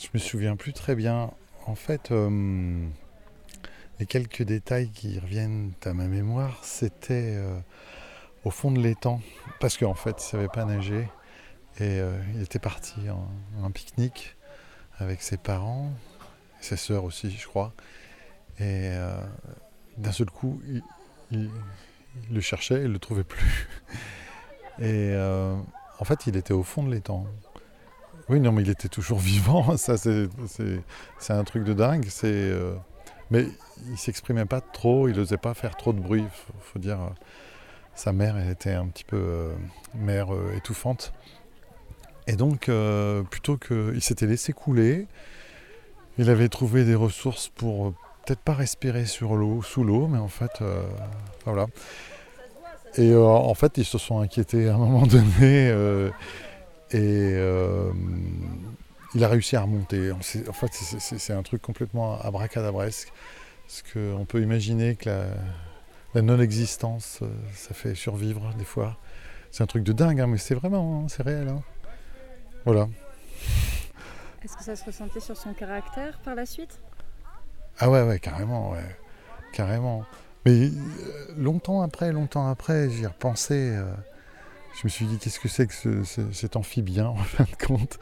Je me souviens plus très bien. En fait, euh, les quelques détails qui reviennent à ma mémoire, c'était euh, au fond de l'étang. Parce qu'en fait, il ne savait pas nager. Et euh, il était parti en, en pique-nique avec ses parents, ses sœurs aussi, je crois. Et d'un seul coup, il, le cherchait, il le trouvait plus. Et en fait, il était au fond de l'étang. Oui, non, mais il était toujours vivant. Ça, c'est, un truc de dingue. Euh, mais il s'exprimait pas trop. Il n'osait pas faire trop de bruit. Faut, faut dire, euh, sa mère, était un petit peu euh, mère étouffante. Et donc, plutôt que, il s'était laissé couler. Il avait trouvé des ressources pour peut-être pas respirer sur l'eau, sous l'eau, mais en fait, voilà. Et en fait, ils se sont inquiétés à un moment donné. Et euh, il a réussi à remonter. En fait, c'est- un truc complètement abracadabresque. Parce qu'on peut imaginer que la, la non-existence, euh, ça fait survivre des fois. C'est un truc de dingue, hein, mais c'est vraiment, hein, c'est réel. hein. Voilà. Est-ce que ça se ressentait sur son caractère par la suite? Ah ouais, ouais, carrément, ouais. Carrément. Mais euh, longtemps après, longtemps après, j'y repensais. euh, je me suis dit, qu'est-ce que c'est que ce- ce- cet amphibien, en fin de compte?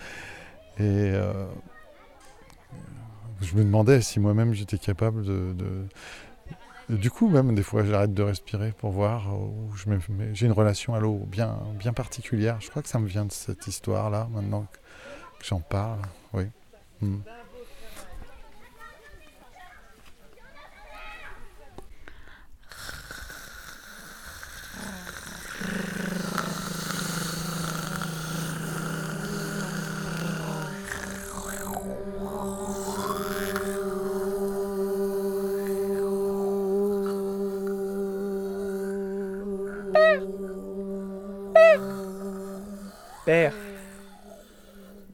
Et euh, je me demandais si moi-même j'étais capable de, Du coup, même des fois, j'arrête de respirer pour voir. Où j'ai une relation à l'eau bien, bien particulière. Je crois que ça me vient de cette histoire-là, maintenant que, j'en parle. Oui. Mm. Père.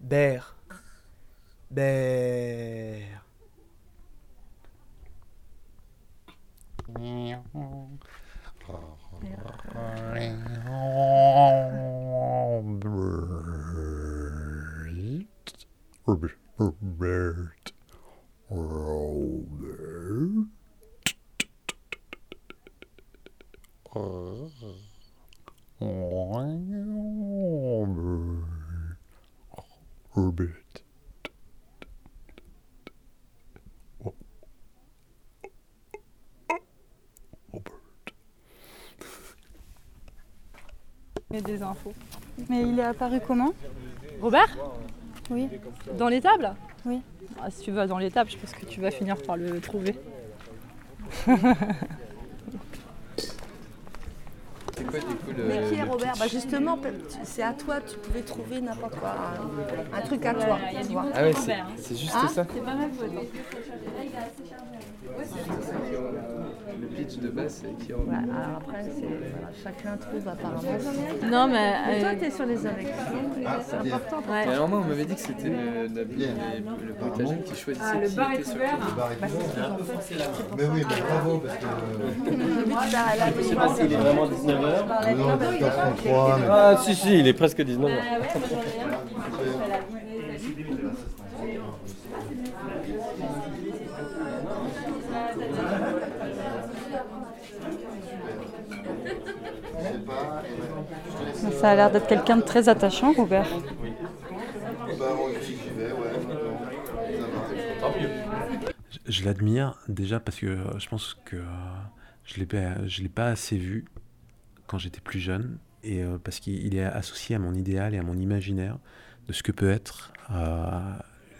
Ber. Ber. Robert. Robert. Robert. Robert. Il y a des infos. Mais il est apparu comment? Robert? Oui. Dans l'étable Oui. Ah, si tu vas dans l'étable, je pense que tu vas finir par le trouver. C'est quoi du coup le. Mais qui est Robert pitch bah Justement, c'est à toi, tu pouvais trouver n'importe quoi. Un, un truc à toi. Ah ouais, c'est c'est juste Hein ça Le pitch de base, c'est qui est Ouais, alors après, c'est- voilà, chacun trouve apparemment. Non, mais. Mais toi, euh, tu es sur les élections, et c'est important. pour ouais. Alors moi, on m'avait dit que c'était le, le, le, le bruitagène qui choisissait qui était sur quel- Mais oui, mais bravo, parce que. Je sais pas s'il est vraiment 19h. Non, 433, mais. Ah si si, il est presque 19h. Ça a l'air d'être quelqu'un de très attachant, Robert. Je, l'admire déjà parce que euh, je pense que euh, je je l'ai pas assez vu quand j'étais plus jeune et euh, parce qu'il il est associé à mon idéal et à mon imaginaire de ce que peut être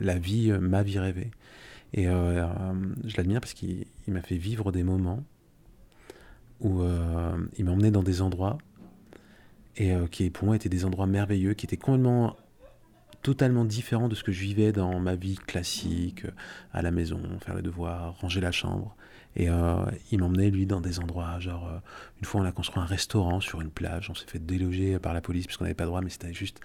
la vie, ma vie rêvée. Et je l'admire parce qu'il il m'a fait vivre des moments où il m'emmenait dans des endroits et euh, qui pour moi étaient des endroits merveilleux, qui étaient complètement totalement différents de ce que je vivais dans ma vie classique, euh, à la maison, faire les devoirs, ranger la chambre. Et euh, il m'emmenait, lui, dans des endroits, genre, une fois on a construit un restaurant sur une plage, on s'est fait déloger par la police puisqu'on n'avait pas droit, mais c'était juste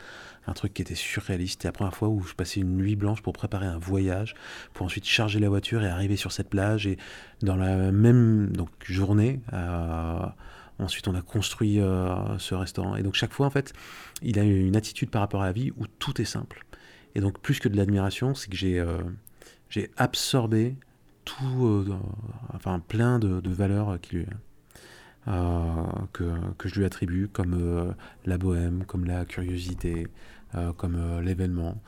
un truc qui était surréaliste. C'était la première fois où je passais une nuit blanche pour préparer un voyage, pour ensuite charger la voiture et arriver sur cette plage. Et dans la même donc, journée, ensuite on a construit euh, ce restaurant. Et donc chaque fois, en fait, il a une attitude par rapport à la vie où tout est simple. Et donc, plus que de l'admiration, c'est que j'ai j'ai absorbé tout, enfin plein de, de valeurs qui lui, que, que, je lui attribue, comme la bohème, comme la curiosité, comme l'événement.